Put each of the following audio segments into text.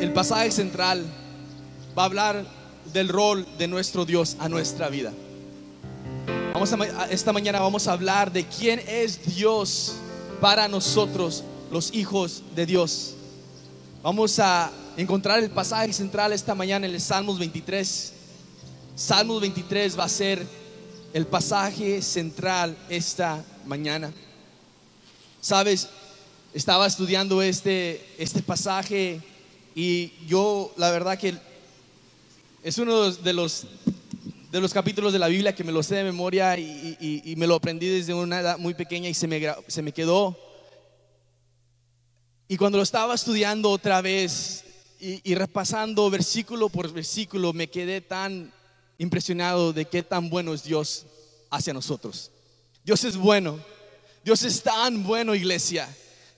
el pasaje central va a hablar del rol de nuestro Dios a nuestra vida. Vamos a, esta mañana vamos a hablar de quién es Dios para nosotros, los hijos de Dios. Vamos a encontrar el pasaje central esta mañana en el Salmos 23. Salmos 23 va a ser el pasaje central esta mañana. Sabes, estaba estudiando este, este pasaje y yo la verdad que es uno de los, de los capítulos de la Biblia que me lo sé de memoria y, me lo aprendí desde una edad muy pequeña y se me, se me quedó. Y cuando lo estaba estudiando otra vez y, repasando versículo por versículo, me quedé tan impresionado de qué tan bueno es Dios hacia nosotros. Dios es bueno. Dios es tan bueno, iglesia.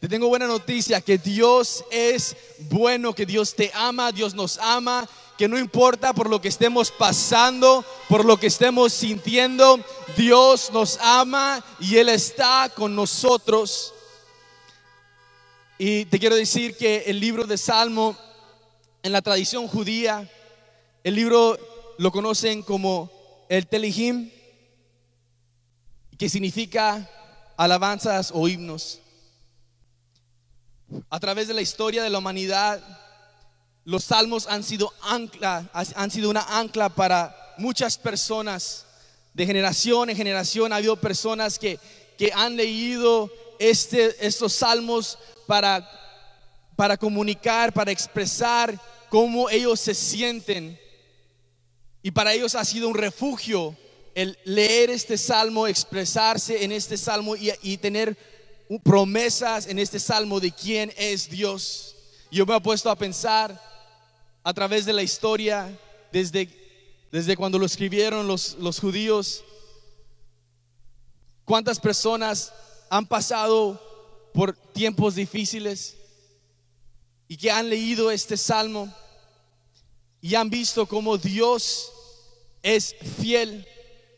Te tengo buena noticia, que Dios es bueno, que Dios te ama, Dios nos ama, que no importa por lo que estemos pasando, por lo que estemos sintiendo, Dios nos ama y Él está con nosotros. Y te quiero decir que el libro de Salmo, en la tradición judía, el libro lo conocen como el Telehim, que significa alabanzas o himnos. A través de la historia de la humanidad, los salmos han sido ancla, han sido una ancla para muchas personas. De generación en generación ha habido personas que, que han leído este, estos salmos para, para comunicar, para expresar cómo ellos se sienten. Y para ellos ha sido un refugio el leer este salmo, expresarse en este salmo y, y tener promesas en este salmo de quién es Dios. Yo me he puesto a pensar a través de la historia, desde, desde cuando lo escribieron los, los judíos, cuántas personas han pasado por tiempos difíciles y que han leído este salmo y han visto cómo Dios es fiel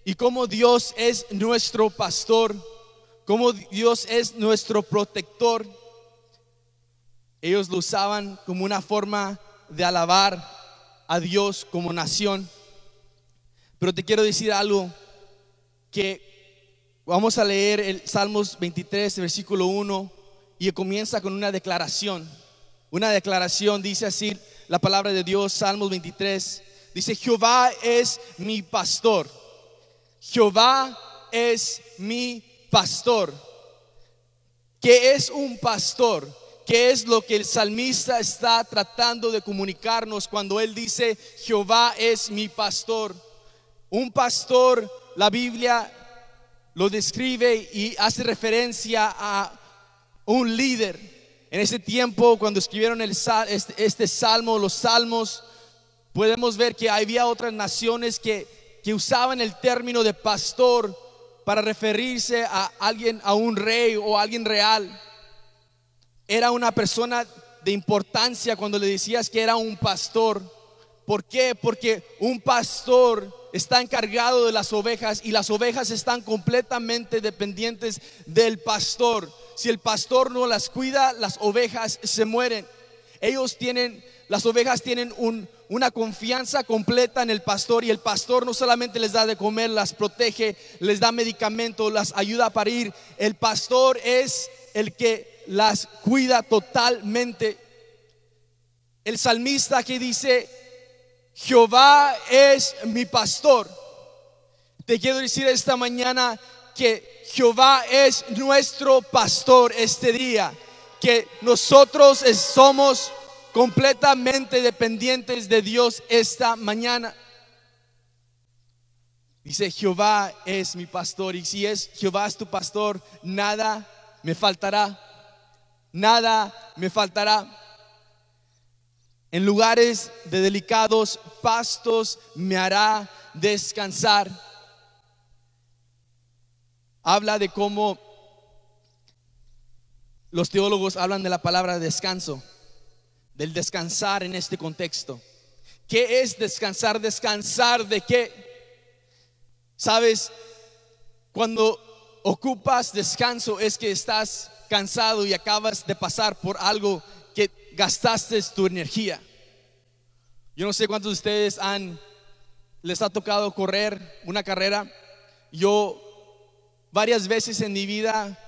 y cómo Dios es nuestro pastor como Dios es nuestro protector. Ellos lo usaban como una forma de alabar a Dios como nación. Pero te quiero decir algo que vamos a leer el Salmos 23, versículo 1, y comienza con una declaración. Una declaración dice así la palabra de Dios, Salmos 23, dice, Jehová es mi pastor. Jehová es mi pastor. ¿Qué es un pastor? ¿Qué es lo que el salmista está tratando de comunicarnos cuando él dice, Jehová es mi pastor? Un pastor, la Biblia lo describe y hace referencia a un líder. En ese tiempo, cuando escribieron el, este, este, salmo, los salmos, podemos ver que había otras naciones que, que usaban el término de pastor para referirse a alguien, a un rey o a alguien real. Era una persona de importancia cuando le decías que era un pastor. ¿Por qué? Porque un pastor está encargado de las ovejas y las ovejas están completamente dependientes del pastor. Si el pastor no las cuida, las ovejas se mueren. Ellos tienen, las ovejas tienen un, una confianza completa en el pastor y el pastor no solamente les da de comer, las protege, les da medicamento, las ayuda a parir. El pastor es el que las cuida totalmente. El salmista que dice, Jehová es mi pastor. Te quiero decir esta mañana que Jehová es nuestro pastor este día, que nosotros somos completamente dependientes de Dios esta mañana. Dice, Jehová es mi pastor y si es Jehová es tu pastor, nada me faltará. Nada me faltará. En lugares de delicados pastos me hará descansar. Habla de cómo los teólogos hablan de la palabra descanso del descansar en este contexto. ¿Qué es descansar? Descansar de qué? Sabes, cuando ocupas descanso es que estás cansado y acabas de pasar por algo que gastaste tu energía. Yo no sé cuántos de ustedes han, les ha tocado correr una carrera. Yo varias veces en mi vida,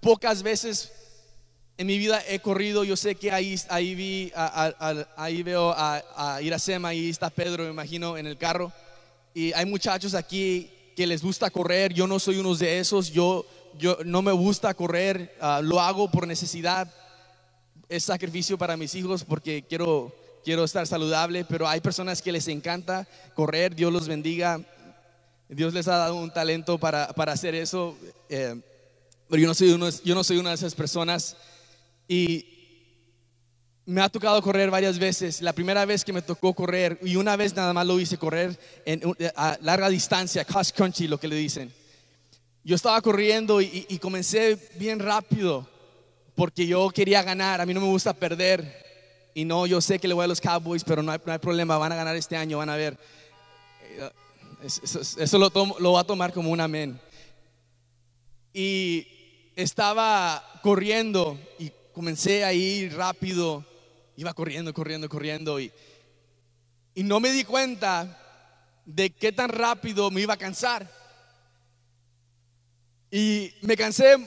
pocas veces en mi vida he corrido. Yo sé que ahí, ahí, vi, ahí veo a, a Iracema, ahí está Pedro, me imagino, en el carro. Y hay muchachos aquí que les gusta correr. Yo no soy uno de esos. Yo, yo no me gusta correr. Ah, lo hago por necesidad. Es sacrificio para mis hijos porque quiero quiero estar saludable, pero hay personas que les encanta correr, Dios los bendiga, Dios les ha dado un talento para, para hacer eso, eh, pero yo no, soy uno, yo no soy una de esas personas y me ha tocado correr varias veces. La primera vez que me tocó correr, y una vez nada más lo hice correr en, a larga distancia, cross country, lo que le dicen. Yo estaba corriendo y, y comencé bien rápido porque yo quería ganar. A mí no me gusta perder. Y no, yo sé que le voy a los Cowboys, pero no hay, problema, van a ganar este año, van a ver. Eh, eso, lo, lo va a tomar como un amén. Y estaba corriendo y comencé a ir rápido, iba corriendo, corriendo, corriendo y, y no me di cuenta de qué tan rápido me iba a cansar. Y me cansé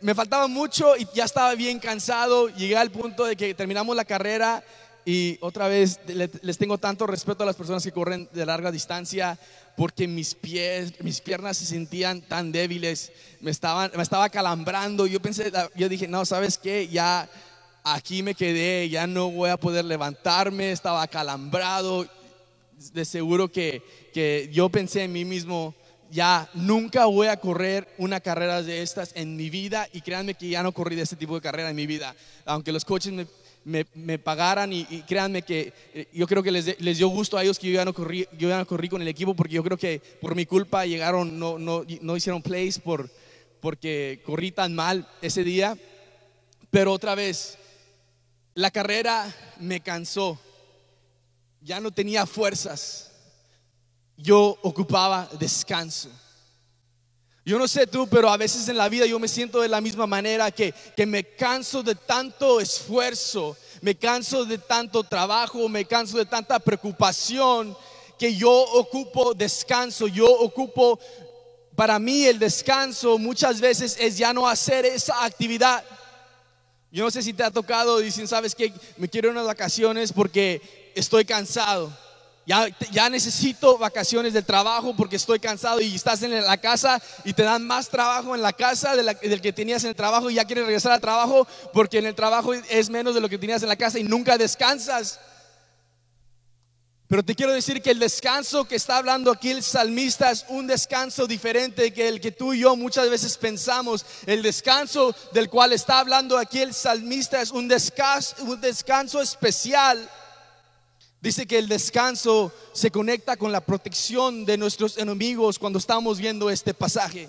me faltaba mucho y ya estaba bien cansado. Llegué al punto de que terminamos la carrera y otra vez les tengo tanto respeto a las personas que corren de larga distancia porque mis pies, mis piernas se sentían tan débiles, me estaban, me estaba calambrando. Yo pensé, yo dije, no, sabes qué, ya aquí me quedé, ya no voy a poder levantarme, estaba calambrado. De seguro que, que yo pensé en mí mismo, ya nunca voy a correr una carrera de estas en mi vida y créanme que ya no corrí de este tipo de carrera en mi vida. Aunque los coches me, pagaran y, créanme que eh, yo creo que les, les, dio gusto a ellos que yo ya, no corrí, yo ya no corrí con el equipo porque yo creo que por mi culpa llegaron, no, no, no hicieron plays por, porque corrí tan mal ese día. Pero otra vez, la carrera me cansó, ya no tenía fuerzas yo ocupaba descanso. Yo no sé tú, pero a veces en la vida yo me siento de la misma manera que, que me canso de tanto esfuerzo, me canso de tanto trabajo, me canso de tanta preocupación, que yo ocupo descanso, yo ocupo, para mí el descanso muchas veces es ya no hacer esa actividad. Yo no sé si te ha tocado, dicen, sabes que me quiero unas vacaciones porque estoy cansado. Ya, necesito vacaciones del trabajo porque estoy cansado y estás en la casa y te dan más trabajo en la casa del que tenías en el trabajo y ya quieres regresar al trabajo porque en el trabajo es menos de lo que tenías en la casa y nunca descansas. Pero te quiero decir que el descanso que está hablando aquí el salmista es un descanso diferente que el que tú y yo muchas veces pensamos. El descanso del cual está hablando aquí el salmista es un descanso, un descanso especial Dice que el descanso se conecta con la protección de nuestros enemigos cuando estamos viendo este pasaje.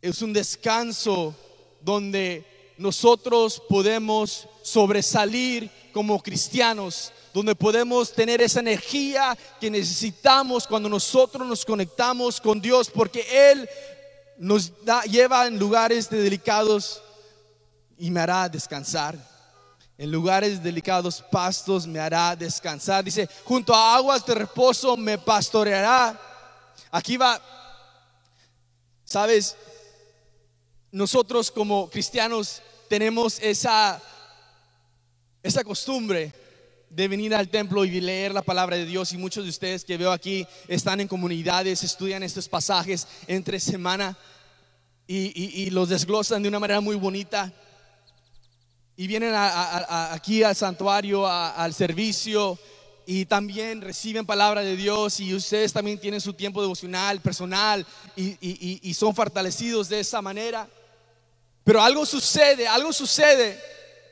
Es un descanso donde nosotros podemos sobresalir como cristianos, donde podemos tener esa energía que necesitamos cuando nosotros nos conectamos con Dios, porque Él nos lleva en lugares delicados y me hará descansar. En lugares delicados pastos me hará descansar. Dice, junto a aguas de reposo me pastoreará. Aquí va, sabes, nosotros como cristianos tenemos esa, esa costumbre de venir al templo y leer la palabra de Dios. Y muchos de ustedes que veo aquí están en comunidades, estudian estos pasajes entre semana y, y los desglosan de una manera muy bonita y vienen aquí al santuario, al servicio y también reciben palabra de Dios y ustedes también tienen su tiempo devocional, personal y, son fortalecidos de esa manera. Pero algo sucede, algo sucede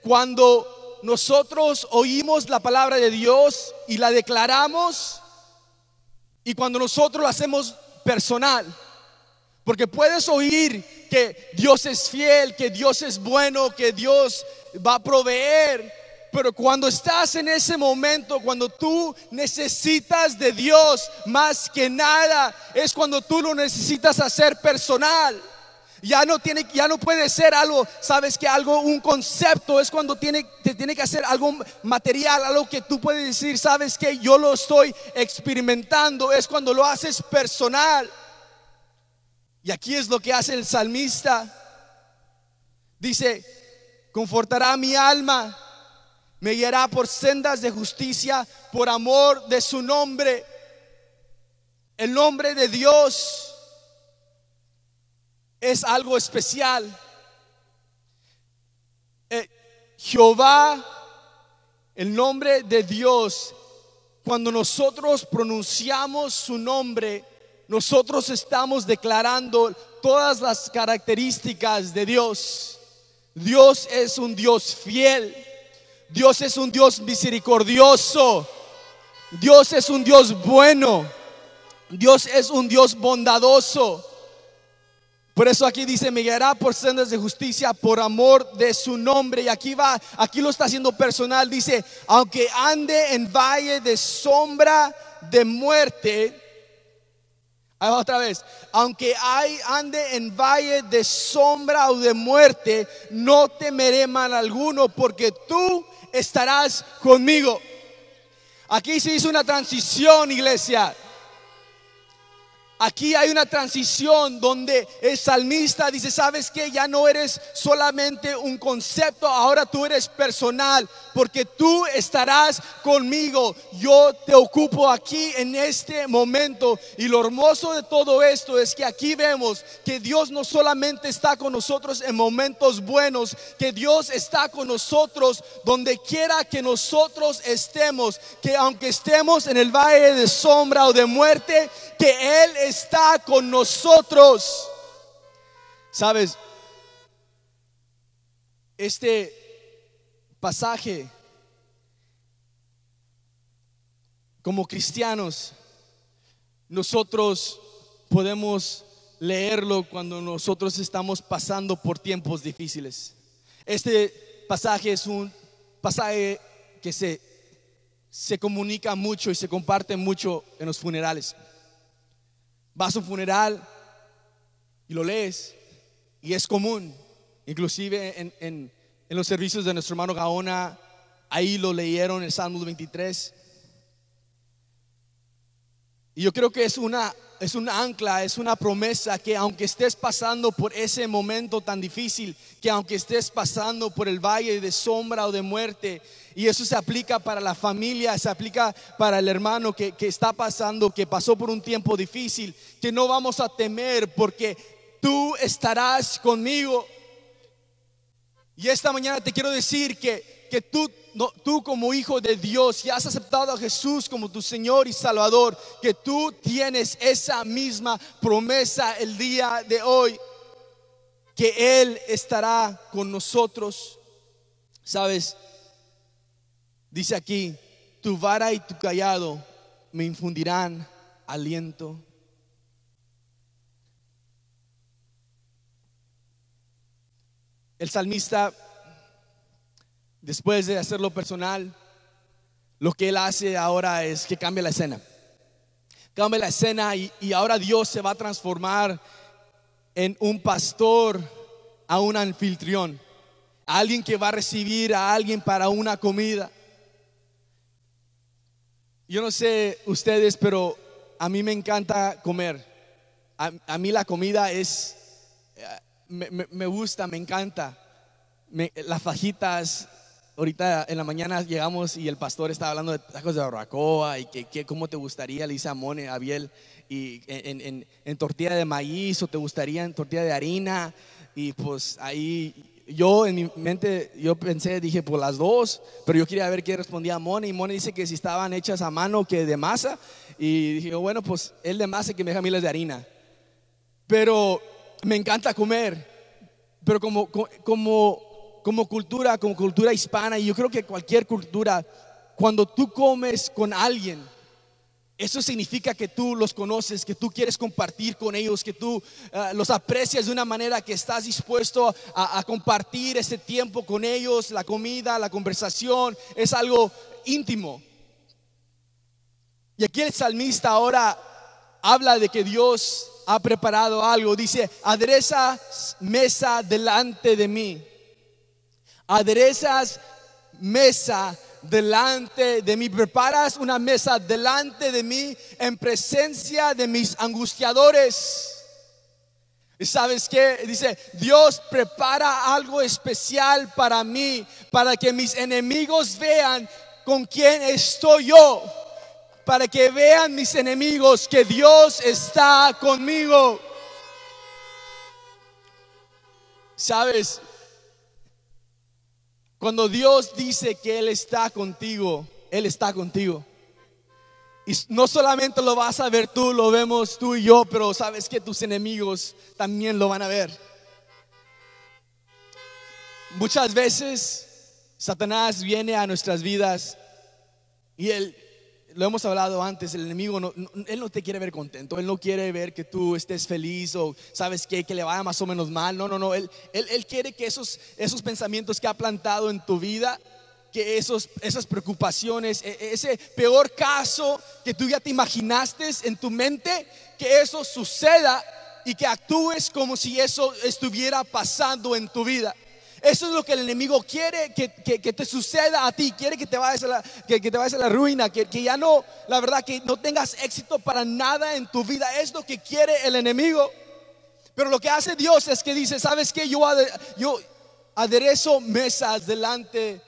cuando nosotros oímos la palabra de Dios y la declaramos y cuando nosotros lo hacemos personal. Porque puedes oír que Dios es fiel, que Dios es bueno, que Dios va a proveer. Pero cuando estás en ese momento, cuando tú necesitas de Dios más que nada, es cuando tú lo necesitas hacer personal. Ya no tiene, ya no puede ser algo, sabes que algo, un concepto es cuando tiene, te tiene que hacer algo material, algo que tú puedes decir, sabes que yo lo estoy experimentando, es cuando lo haces personal. Y aquí es lo que hace el salmista. Dice, confortará mi alma, me guiará por sendas de justicia, por amor de su nombre. El nombre de Dios es algo especial. Eh, Jehová, el nombre de Dios, cuando nosotros pronunciamos su nombre, nosotros estamos declarando todas las características de Dios. Dios es un Dios fiel. Dios es un Dios misericordioso. Dios es un Dios bueno. Dios es un Dios bondadoso. Por eso aquí dice, me guiará por sendas de justicia, por amor de su nombre. Y aquí va, aquí lo está haciendo personal. Dice, aunque ande en valle de sombra de muerte, otra vez, aunque ande en valle de sombra o de muerte, no temeré mal alguno, porque tú estarás conmigo. Aquí se hizo una transición, iglesia. Aquí hay una transición donde el salmista dice, sabes que ya no eres solamente un concepto, ahora tú eres personal, porque tú estarás conmigo. Yo te ocupo aquí en este momento. Y lo hermoso de todo esto es que aquí vemos que Dios no solamente está con nosotros en momentos buenos, que Dios está con nosotros donde quiera que nosotros estemos, que aunque estemos en el valle de sombra o de muerte, que Él está con nosotros. Sabes, este pasaje, como cristianos, nosotros podemos leerlo cuando nosotros estamos pasando por tiempos difíciles. Este pasaje es un pasaje que se, se comunica mucho y se comparte mucho en los funerales vas a un funeral y lo lees y es común, inclusive en, los servicios de nuestro hermano Gaona, ahí lo leyeron el Salmo 23. Y yo creo que es una, es un ancla, es una promesa que aunque estés pasando por ese momento tan difícil, que aunque estés pasando por el valle de sombra o de muerte, y eso se aplica para la familia, se aplica para el hermano que, está pasando, que pasó por un tiempo difícil, que no vamos a temer porque tú estarás conmigo. Y esta mañana te quiero decir que, que tú, tú como hijo de Dios, y has aceptado a Jesús como tu Señor y Salvador, que tú tienes esa misma promesa el día de hoy, que Él estará con nosotros. Sabes, Dice aquí, tu vara y tu callado me infundirán aliento. El salmista, después de hacerlo personal, lo que él hace ahora es que cambia la escena. Cambia la escena y, y ahora Dios se va a transformar en un pastor a un anfitrión, alguien que va a recibir a alguien para una comida. Yo no sé ustedes, pero a mí me encanta comer. A, mí la comida es, eh, me, gusta, me encanta. las fajitas, ahorita en la mañana llegamos y el pastor estaba hablando de tacos de barbacoa y que, cómo te gustaría, le dice a Mone, a y en, en tortilla de maíz o te gustaría en tortilla de harina. Y pues ahí yo en mi mente, yo pensé, dije, por las dos, pero yo quería ver qué respondía Moni. Y Moni dice que si estaban hechas a mano, que de masa. Y dije, bueno, pues él de masa que me deja miles de harina. Pero me encanta comer. Pero como, como, como cultura, como cultura hispana, y yo creo que cualquier cultura, cuando tú comes con alguien, eso significa que tú los conoces, que tú quieres compartir con ellos, que tú eh, los aprecias de una manera que estás dispuesto a, compartir ese tiempo con ellos, la comida, la conversación, es algo íntimo. Y aquí el salmista ahora habla de que Dios ha preparado algo. Dice, aderezas mesa delante de mí. Aderezas mesa delante de mí. Preparas una mesa delante de mí en presencia de mis angustiadores. ¿Y sabes qué? Dice, Dios prepara algo especial para mí, para que mis enemigos vean con quién estoy yo, para que vean mis enemigos que Dios está conmigo. ¿Sabes? Cuando Dios dice que Él está contigo, Él está contigo. Y no solamente lo vas a ver tú, lo vemos tú y yo, pero sabes que tus enemigos también lo van a ver. Muchas veces Satanás viene a nuestras vidas y él, lo hemos hablado antes, el enemigo, no, él no te quiere ver contento, él no quiere ver que tú estés feliz o sabes que, que le vaya más o menos mal, no, no, no, él, él, él quiere que esos, esos pensamientos que ha plantado en tu vida, que esos, esas preocupaciones, e, ese peor caso que tú ya te imaginaste en tu mente, que eso suceda y que actúes como si eso estuviera pasando en tu vida. Eso es lo que el enemigo quiere que, te suceda a ti. Quiere que te vayas a la, que, te vayas a la ruina, que, que, ya no, la verdad, que no tengas éxito para nada en tu vida. Es lo que quiere el enemigo. Pero lo que hace Dios es que dice, ¿sabes qué? Yo, yo aderezo mesas delante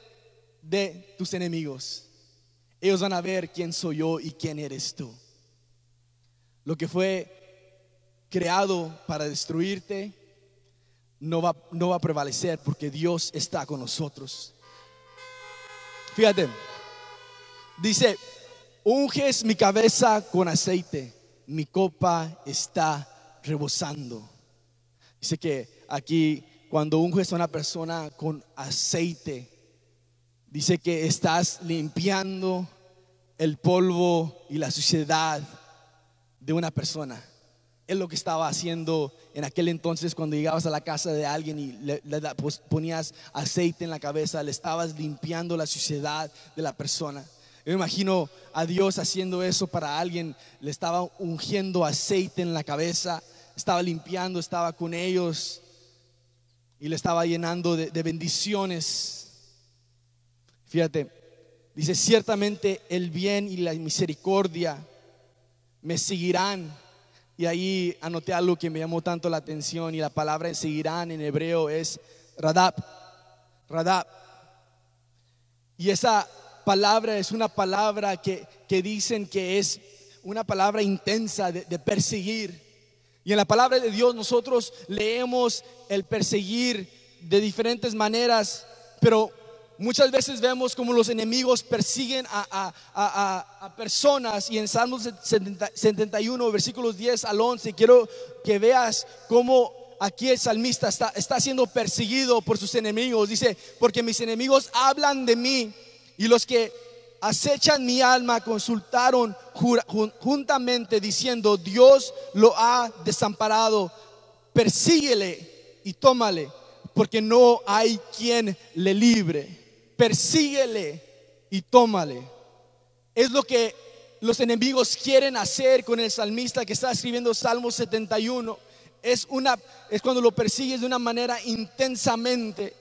de tus enemigos. Ellos van a ver quién soy yo y quién eres tú. Lo que fue creado para destruirte no va, no va a prevalecer porque Dios está con nosotros. Fíjate, dice, unges mi cabeza con aceite, mi copa está rebosando. Dice que aquí cuando unges a una persona con aceite, dice que estás limpiando el polvo y la suciedad de una persona es lo que estaba haciendo en aquel entonces cuando llegabas a la casa de alguien y le, pues, ponías aceite en la cabeza, le estabas limpiando la suciedad de la persona. Yo imagino a Dios haciendo eso para alguien, le estaba ungiendo aceite en la cabeza, estaba limpiando, estaba con ellos y le estaba llenando de bendiciones. Fíjate, dice, ciertamente el bien y la misericordia me seguirán y ahí anoté algo que me llamó tanto la atención y la palabra seguirán en hebreo es radab. Radab. Y esa palabra es una palabra que, que dicen que es una palabra intensa de, de perseguir. Y en la palabra de Dios nosotros leemos el perseguir de diferentes maneras, pero Muchas veces vemos como los enemigos persiguen a, personas y en Salmos 71, versículos 10 al 11, quiero que veas cómo aquí el salmista está, está siendo perseguido por sus enemigos. Dice, porque mis enemigos hablan de mí y los que acechan mi alma consultaron juntamente diciendo, Dios lo ha desamparado, persíguele y tómale, porque no hay quien le libre persíguele y tómale. Es lo que los enemigos quieren hacer con el salmista que está escribiendo Salmo 71. Es, una, es cuando lo persigues de una manera intensamente.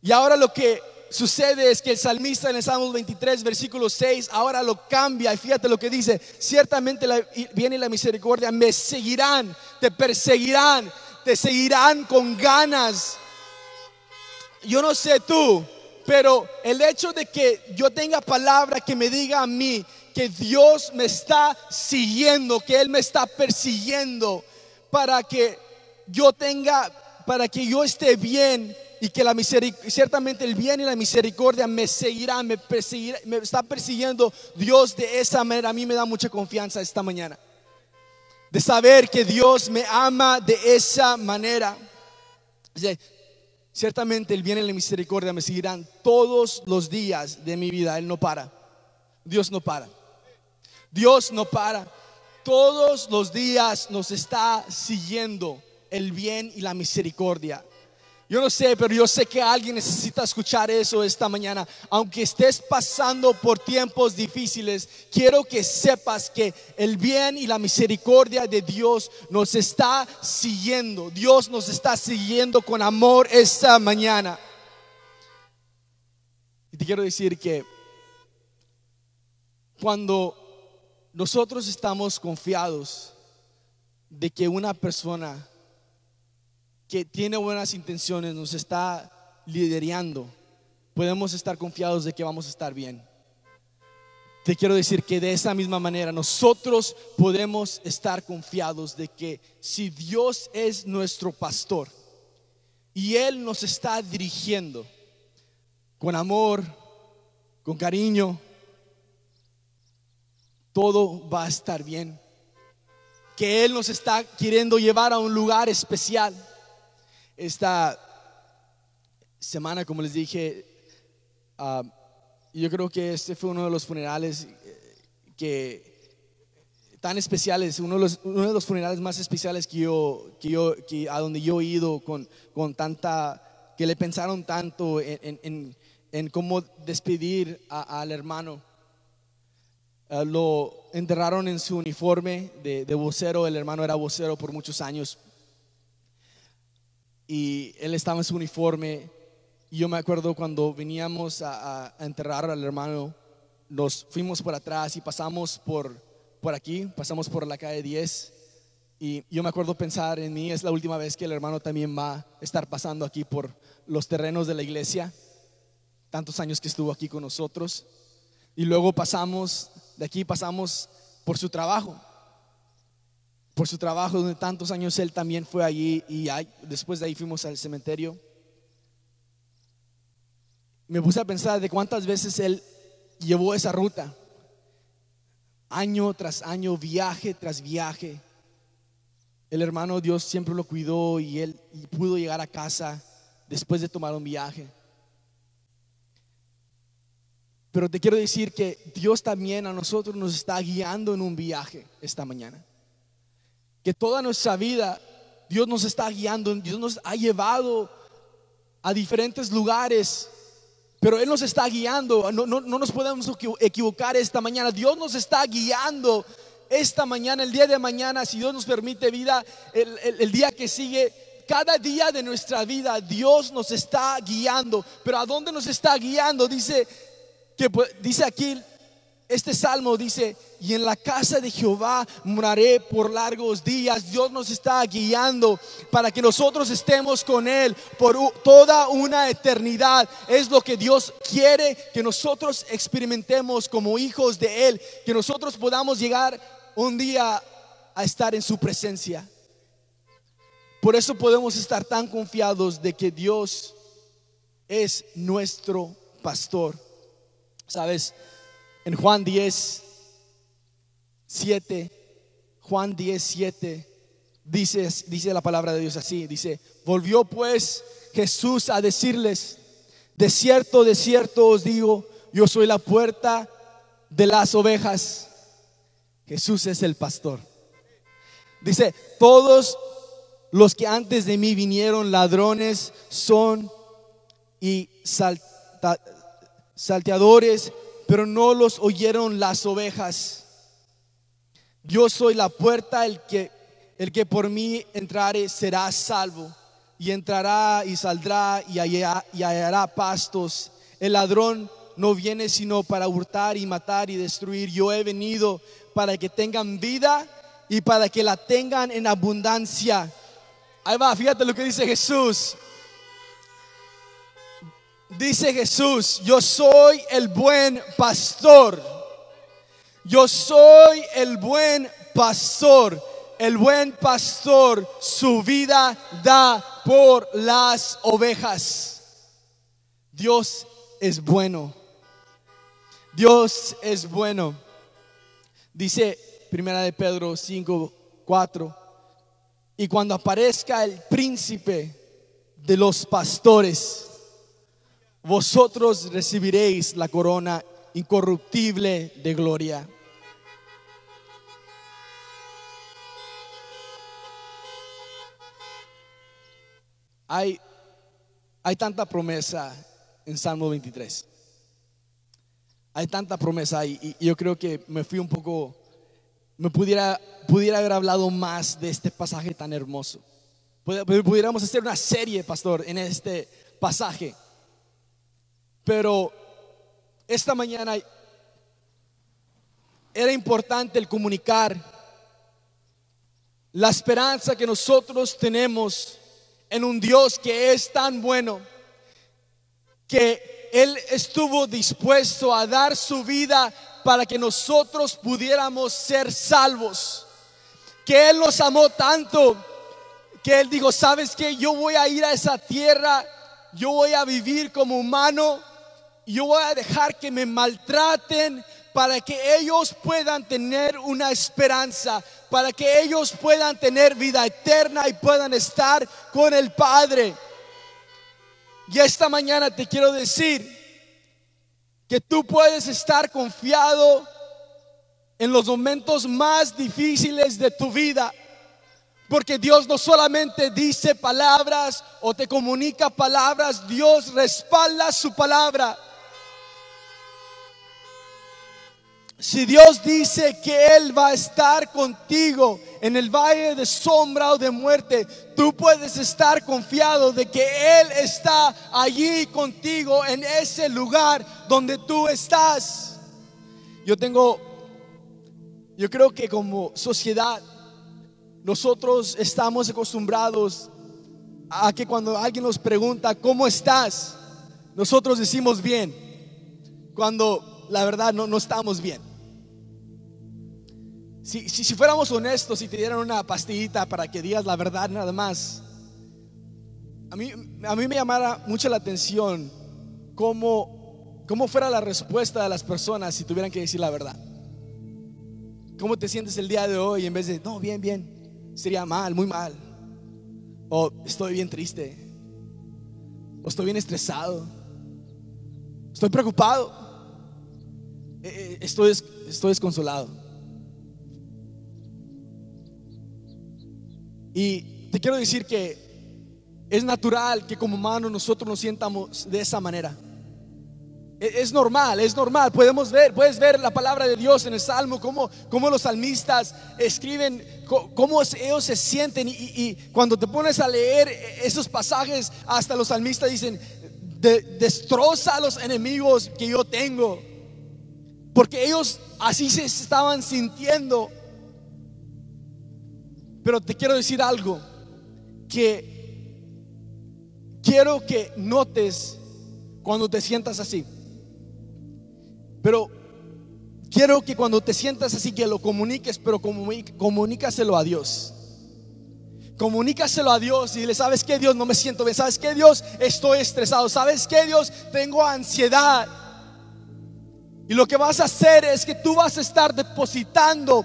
Y ahora lo que sucede es que el salmista en el Salmo 23, versículo 6, ahora lo cambia. Y fíjate lo que dice: Ciertamente viene la misericordia, me seguirán, te perseguirán, te seguirán con ganas. Yo no sé tú, pero el hecho de que yo tenga palabra que me diga a mí que Dios me está siguiendo, que Él me está persiguiendo para que yo tenga, para que yo esté bien y que la ciertamente el bien y la misericordia me seguirán, me, perseguirá, me está persiguiendo Dios de esa manera. A mí me da mucha confianza esta mañana. De saber que Dios me ama de esa manera. Ciertamente el bien y la misericordia me seguirán todos los días de mi vida. Él no para. Dios no para. Dios no para. Todos los días nos está siguiendo el bien y la misericordia. Yo no sé, pero yo sé que alguien necesita escuchar eso esta mañana. Aunque estés pasando por tiempos difíciles, quiero que sepas que el bien y la misericordia de Dios nos está siguiendo. Dios nos está siguiendo con amor esta mañana. Y te quiero decir que cuando nosotros estamos confiados de que una persona que tiene buenas intenciones nos está liderando, podemos estar confiados de que vamos a estar bien. Te quiero decir que de esa misma manera nosotros podemos estar confiados de que si Dios es nuestro pastor y Él nos está dirigiendo con amor, con cariño, todo va a estar bien. Que Él nos está queriendo llevar a un lugar especial esta semana, como les dije, ah, yo creo que este fue uno de los funerales eh, que tan especiales, uno de los, uno de los funerales más especiales que yo, que yo, que a donde yo he ido con, con tanta, que le pensaron tanto en, en, cómo despedir al hermano. Ah, lo enterraron en su uniforme de, de vocero, el hermano era vocero por muchos años y él estaba en su uniforme. Y yo me acuerdo cuando veníamos a, enterrar al hermano, nos fuimos por atrás y pasamos por, por aquí, pasamos por la calle 10. Y yo me acuerdo pensar en mí, es la última vez que el hermano también va a estar pasando aquí por los terrenos de la iglesia, tantos años que estuvo aquí con nosotros. Y luego pasamos, de aquí pasamos por su trabajo por su trabajo donde tantos años él también fue allí y después de ahí fuimos al cementerio. Me puse a pensar de cuántas veces él llevó esa ruta, año tras año, viaje tras viaje. El hermano Dios siempre lo cuidó y él pudo llegar a casa después de tomar un viaje. Pero te quiero decir que Dios también a nosotros nos está guiando en un viaje esta mañana que toda nuestra vida Dios nos está guiando, Dios nos ha llevado a diferentes lugares, pero Él nos está guiando, no, no, nos podemos equivocar esta mañana, Dios nos está guiando esta mañana, el día de mañana, si Dios nos permite vida, el, el día que sigue, cada día de nuestra vida Dios nos está guiando, pero ¿a dónde nos está guiando? Dice que dice aquí este salmo dice, y en la casa de Jehová moraré por largos días. Dios nos está guiando para que nosotros estemos con Él por toda una eternidad. Es lo que Dios quiere que nosotros experimentemos como hijos de Él, que nosotros podamos llegar un día a estar en su presencia. Por eso podemos estar tan confiados de que Dios es nuestro pastor. ¿Sabes? En Juan 10, 7, Juan 10, 7, dice, dice la palabra de Dios así, dice, volvió pues Jesús a decirles, de cierto, de cierto os digo, yo soy la puerta de las ovejas. Jesús es el pastor. Dice, todos los que antes de mí vinieron ladrones son y salteadores pero no los oyeron las ovejas. Yo soy la puerta, el que, el que por mí entrare será salvo, y entrará y saldrá y hallará, y hallará pastos. El ladrón no viene sino para hurtar y matar y destruir. Yo he venido para que tengan vida y para que la tengan en abundancia. Ahí va, fíjate lo que dice Jesús. Dice Jesús, yo soy el buen pastor. Yo soy el buen pastor. El buen pastor su vida da por las ovejas. Dios es bueno. Dios es bueno. Dice Primera de Pedro 5, 4. Y cuando aparezca el príncipe de los pastores, vosotros recibiréis la corona incorruptible de gloria. Hay Hay tanta promesa en Salmo 23. Hay tanta promesa y, y yo creo que me fui un poco, me pudiera, pudiera haber hablado más de este pasaje tan hermoso. Pudiéramos hacer una serie, pastor, en este pasaje. Pero esta mañana era importante el comunicar la esperanza que nosotros tenemos en un Dios que es tan bueno que Él estuvo dispuesto a dar su vida para que nosotros pudiéramos ser salvos. Que Él nos amó tanto que Él dijo, ¿sabes que Yo voy a ir a esa tierra, yo voy a vivir como humano, yo voy a dejar que me maltraten para que ellos puedan tener una esperanza, para que ellos puedan tener vida eterna y puedan estar con el Padre. Y esta mañana te quiero decir que tú puedes estar confiado en los momentos más difíciles de tu vida. Porque Dios no solamente dice palabras o te comunica palabras, Dios respalda su palabra. Si Dios dice que Él va a estar contigo en el valle de sombra o de muerte, tú puedes estar confiado de que Él está allí contigo en ese lugar donde tú estás. Yo tengo, yo creo que como sociedad, nosotros estamos acostumbrados a que cuando alguien nos pregunta, ¿cómo estás? Nosotros decimos bien, cuando la verdad no, no estamos bien. Si, si, fuéramos honestos y te dieran una pastillita para que digas la verdad nada más, a mí, a mí me llamara mucho la atención cómo, cómo fuera la respuesta de las personas si tuvieran que decir la verdad. ¿Cómo te sientes el día de hoy en vez de, no, bien, bien? Sería mal, muy mal. O estoy bien triste. O estoy bien estresado. Estoy preocupado. Eh, eh, estoy, estoy desconsolado. Y te quiero decir que es natural que como humanos nosotros nos sientamos de esa manera. E, es normal, es normal. Podemos ver, puedes ver la palabra de Dios en el Salmo, cómo, cómo los salmistas escriben, cómo ellos se sienten. Y, cuando te pones a leer esos pasajes, hasta los salmistas dicen, destroza a los enemigos que yo tengo. Porque ellos así se estaban sintiendo pero te quiero decir algo que quiero que notes cuando te sientas así. Pero quiero que cuando te sientas así que lo comuniques, pero comunícaselo a Dios. Comunícaselo a Dios y le sabes que Dios no me siento bien, sabes que Dios estoy estresado, sabes que Dios tengo ansiedad. Y lo que vas a hacer es que tú vas a estar depositando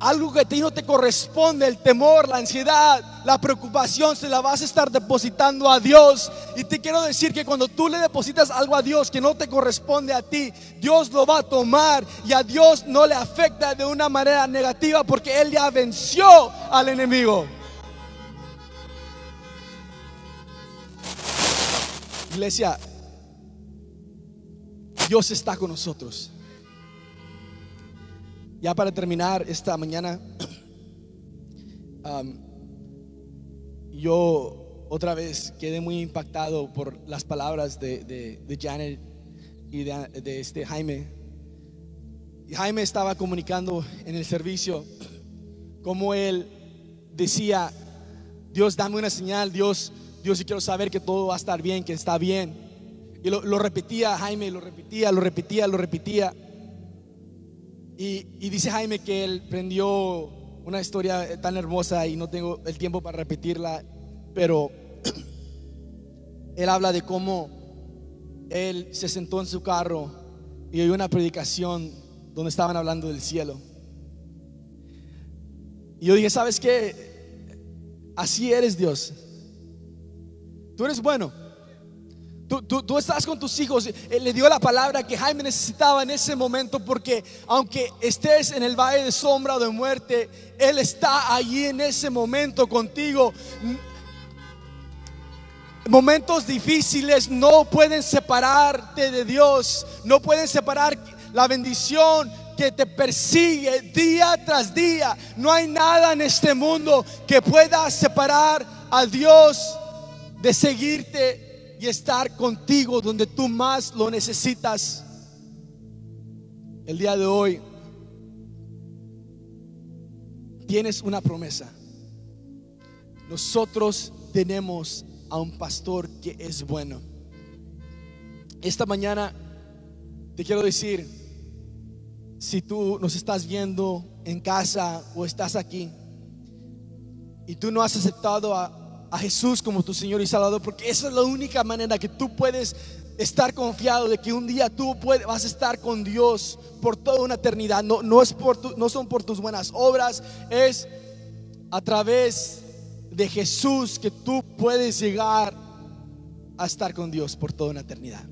algo que a ti no te corresponde, el temor, la ansiedad, la preocupación, se la vas a estar depositando a Dios. Y te quiero decir que cuando tú le depositas algo a Dios que no te corresponde a ti, Dios lo va a tomar y a Dios no le afecta de una manera negativa porque Él ya venció al enemigo. Iglesia, Dios está con nosotros. Ya para terminar esta mañana, yo otra vez quedé muy impactado por las palabras de, Janet y de, este Jaime. Jaime estaba comunicando en el servicio como él decía, Dios dame una señal, Dios, Dios, y quiero saber que todo va a estar bien, que está bien. Y lo, lo repetía Jaime, lo repetía, lo repetía, lo repetía. Y, dice Jaime que él prendió una historia tan hermosa y no tengo el tiempo para repetirla, pero él habla de cómo él se sentó en su carro y oyó una predicación donde estaban hablando del cielo. Y yo dije, ¿sabes qué? Así eres Dios. Tú eres bueno. Tú, estás con tus hijos. Le dio la palabra que Jaime necesitaba en ese momento porque aunque estés en el valle de sombra o de muerte, Él está allí en ese momento contigo. momentos difíciles no pueden separarte de Dios, no pueden separar la bendición que te persigue día tras día. No hay nada en este mundo que pueda separar a Dios de seguirte y estar contigo donde tú más lo necesitas. El día de hoy tienes una promesa. Nosotros tenemos a un pastor que es bueno. Esta mañana te quiero decir, si tú nos estás viendo en casa o estás aquí y tú no has aceptado a, Jesús como tu Señor y Salvador, porque esa es la única manera que tú puedes estar confiado de que un día tú vas a estar con Dios por toda una eternidad. No, no, es por no son por tus buenas obras, es a través de Jesús que tú puedes llegar a estar con Dios por toda una eternidad.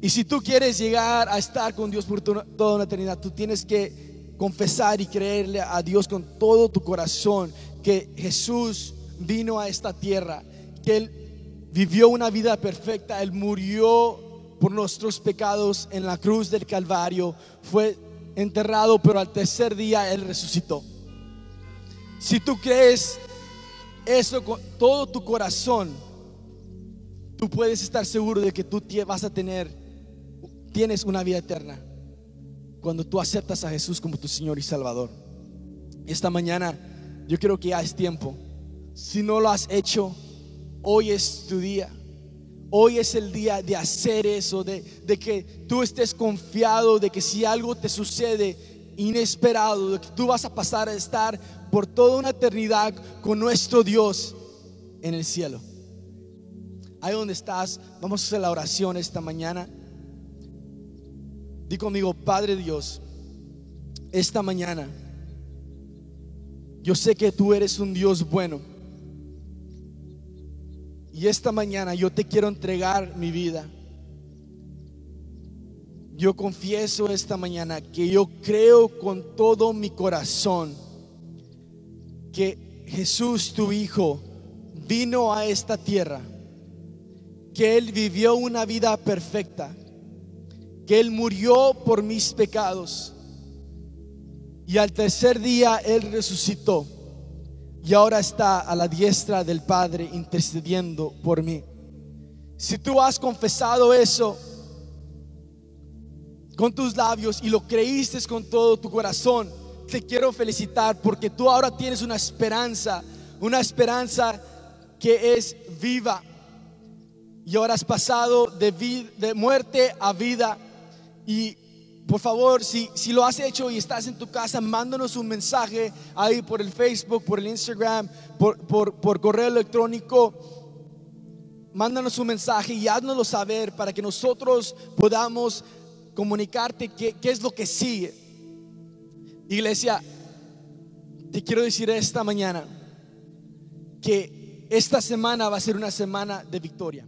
Y si tú quieres llegar a estar con Dios por toda una eternidad, tú tienes que confesar y creerle a Dios con todo tu corazón que Jesús vino a esta tierra, que Él vivió una vida perfecta, Él murió por nuestros pecados en la cruz del Calvario, fue enterrado, pero al tercer día Él resucitó. Si tú crees eso con todo tu corazón, tú puedes estar seguro de que tú vas a tener, tienes una vida eterna cuando tú aceptas a Jesús como tu Señor y Salvador. Esta mañana yo creo que ya es tiempo. Si no lo has hecho, hoy es tu día. Hoy es el día de hacer eso, de, que tú estés confiado de que si algo te sucede inesperado, de que tú vas a pasar a estar por toda una eternidad con nuestro Dios en el cielo. Ahí donde estás, vamos a hacer la oración esta mañana. Di conmigo, Padre Dios, esta mañana, yo sé que tú eres un Dios bueno. Y esta mañana yo te quiero entregar mi vida. Yo confieso esta mañana que yo creo con todo mi corazón que Jesús, tu Hijo, vino a esta tierra, que Él vivió una vida perfecta, que Él murió por mis pecados y al tercer día Él resucitó y ahora está a la diestra del Padre intercediendo por mí. Si tú has confesado eso con tus labios y lo creíste con todo tu corazón, te quiero felicitar porque tú ahora tienes una esperanza, una esperanza que es viva. Y ahora has pasado de, de muerte a vida. Y por favor, si, si lo has hecho y estás en tu casa, mándanos un mensaje ahí por el Facebook, por el Instagram, por, por, correo electrónico. Mándanos un mensaje y haznoslo saber para que nosotros podamos comunicarte qué, qué es lo que sigue. Iglesia, te quiero decir esta mañana que esta semana va a ser una semana de victoria.